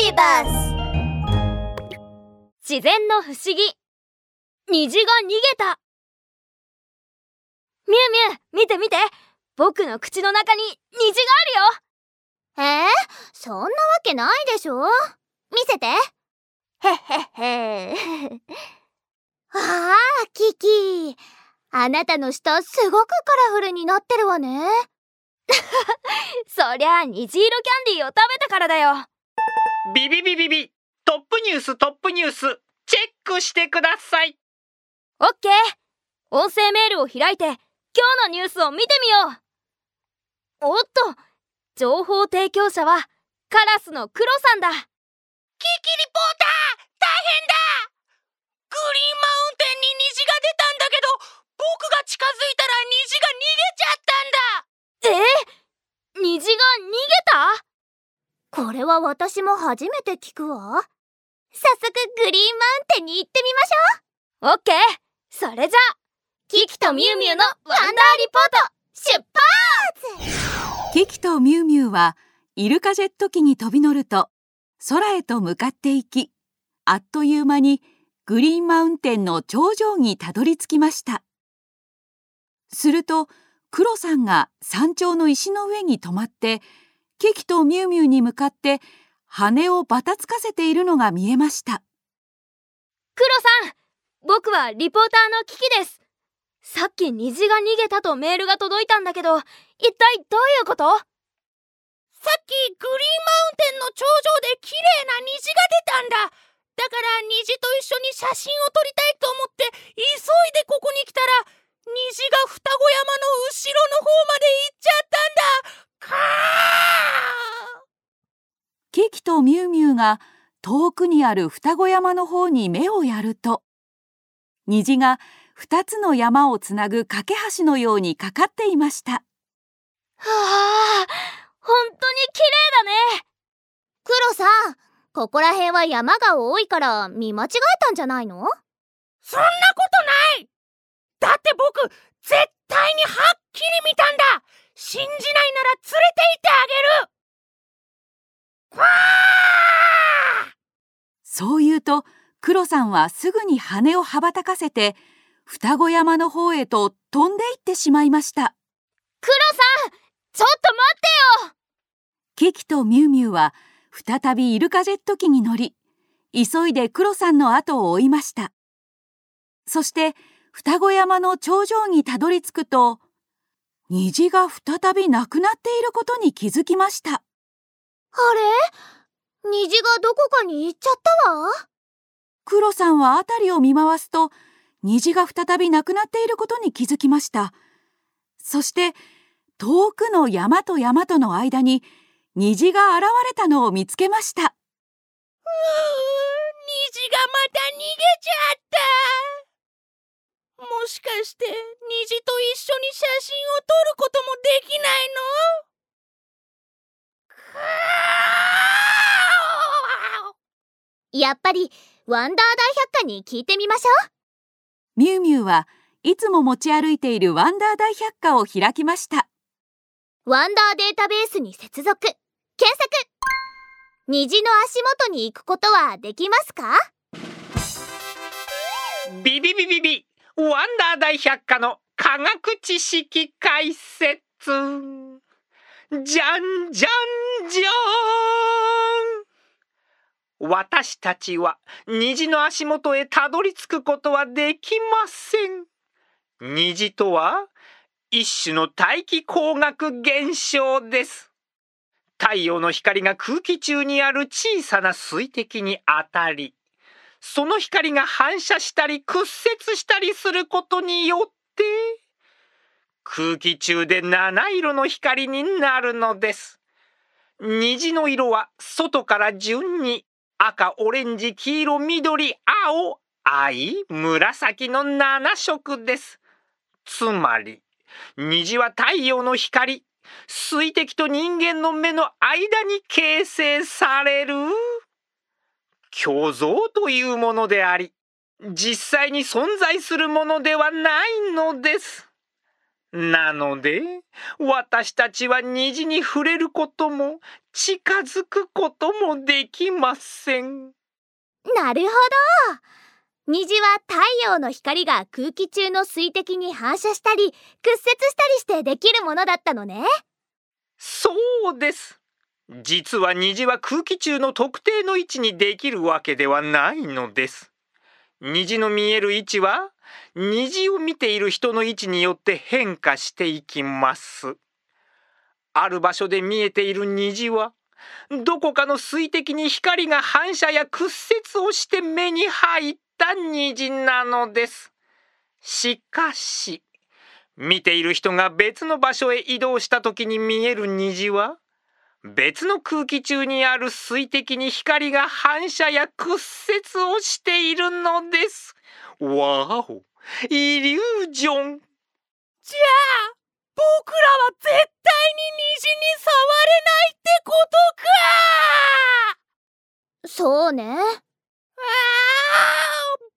ビバス自然の不思議。虹が逃げた。ミュウミュウ見て見て。僕の口の中に虹があるよ。えー、そんなわけないでしょ。見せて。へっへっへ。ああキキ。あなたの舌すごくカラフルになってるわね。そりゃ虹色キャンディーを食べたからだよ。ビビビビビ。トップニューストップニュース。チェックしてください。オッケー。音声メールを開いて今日のニュースを見てみよう。おっと情報提供者はカラスのクロさんだ。キキリポーター大変だ。グリーンマウンテンに虹が出たんだけど僕が近づいたら虹が逃げちゃったんだ。え？虹が逃げた？これは私も初めて聞くわ。早速グリーンマウンテンに行ってみましょう。オッケー。それじゃキキとミュウミュウのワンダーリポート出発！キキとミュウミュウはイルカジェット機に飛び乗ると空へと向かっていきあっという間にグリーンマウンテンの頂上にたどり着きました。するとクロさんが山頂の石の上に止まってキキとミュウミュウに向かって羽をばたつかせているのが見えました。クロさん僕はリポーターのキキです。さっき虹が逃げたとメールが届いたんだけど一体どういうこと？さっきグリーンマウンテンの頂上で綺麗な虹が出たんだだから虹と一緒に写真を撮りたいと思って急いでここに来たら虹が双子山の後ろの方まで行っちゃったんだかーキキとミュウミュウが遠くにある双子山の方に目をやると虹が二つの山をつなぐ架け橋のようにかかっていました。はあ本当に綺麗だね。クロさんここら辺は山が多いから見間違えたんじゃないの？そんなことない！だって僕絶対にはっきり見たんだ。信じないなら連れて行ってあげるわそう言うとクロさんはすぐに羽を羽ばたかせて双子山の方へと飛んでいってしまいました。クロさんちょっと待ってよ！キキとミュウミュウは再びイルカジェット機に乗り急いでクロさんの後を追いました。そして双子山の頂上にたどり着くと虹が再びなくなっていることに気づきました。あれ？虹がどこかに行っちゃったわ。クロさんは辺りを見回すと虹が再びなくなっていることに気づきました。そして遠くの山と山との間に虹が現れたのを見つけました。うー虹がまた逃げちゃった。もしかして虹と一緒に写真を撮ることもできないの？やっぱりワンダー大百科に聞いてみましょう。ミュウミュウはいつも持ち歩いているワンダー大百科を開きました。ワンダーデータベースに接続。検索。虹の足元に行くことはできますか？ビビビビビ。ワンダー大百科の科学知識解説。じゃんじゃんじゃーん私たちは虹の足元へたどり着くことはできません虹とは一種の大気光学現象です太陽の光が空気中にある小さな水滴に当たりその光が反射したり屈折したりすることによって空気中で七色の光になるのです。虹の色は外から順に赤、オレンジ、黄色、緑、青、藍、紫の7色です。つまり虹は太陽の光。水滴と人間の目の間に形成される。虚像というものであり実際に存在するものではないのです。なので私たちは虹に触れることも近づくこともできません。なるほど。虹は太陽の光が空気中の水滴に反射したり屈折したりしてできるものだったのね。そうです。実は虹は空気中の特定の位置にできるわけではないのです。虹の見える位置は虹を見ている人の位置によって変化していきますある場所で見えている虹はどこかの水滴に光が反射や屈折をして目に入った虹なのですしかし見ている人が別の場所へ移動した時に見える虹は別の空気中にある水滴に光が反射や屈折をしているのです。わお、イリュージョン。じゃあ僕らは絶対に虹に触れないってことか。そうね。ああ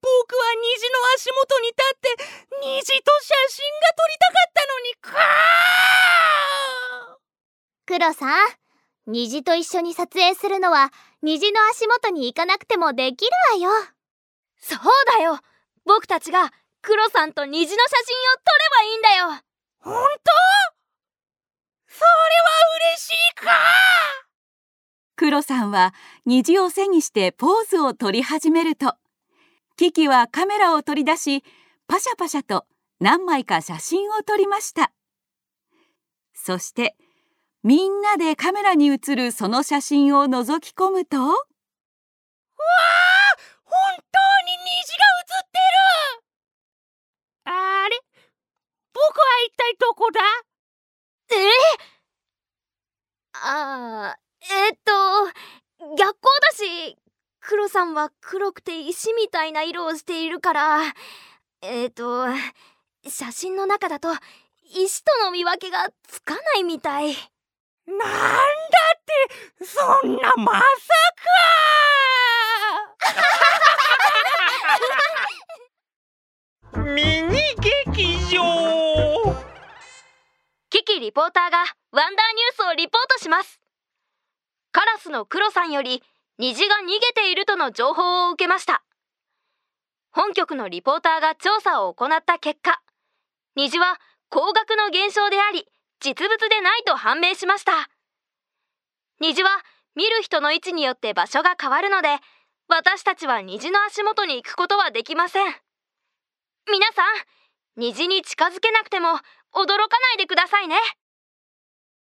僕は虹の足元に立って虹と写真が撮りたかったのにかクロさん虹と一緒に撮影するのは虹の足元に行かなくてもできるわよ。そうだよ僕たちがクロさんと虹の写真を撮ればいいんだよ。本当？それは嬉しいか？クロさんは虹を背にしてポーズを取り始めると。キキはカメラを取り出しパシャパシャと何枚か写真を撮りました。そしてみんなでカメラに映るその写真を覗き込むと。わあ本当？に虹が映ってる。あれ？僕は一体どこだ？え？あーえっと逆光だしクロさんは黒くて石みたいな色をしているから。えっと写真の中だと石との見分けがつかないみたい。なんだって！そんなまさミニ劇場。キキリポーターがワンダーニュースをリポートします。カラスのクロさんより虹が逃げているとの情報を受けました。本局のリポーターが調査を行った結果虹は高額の現象であり実物でないと判明しました。虹は見る人の位置によって場所が変わるので私たちは虹の足元に行くことはできません。皆さん虹に近づけなくても驚かないでくださいね。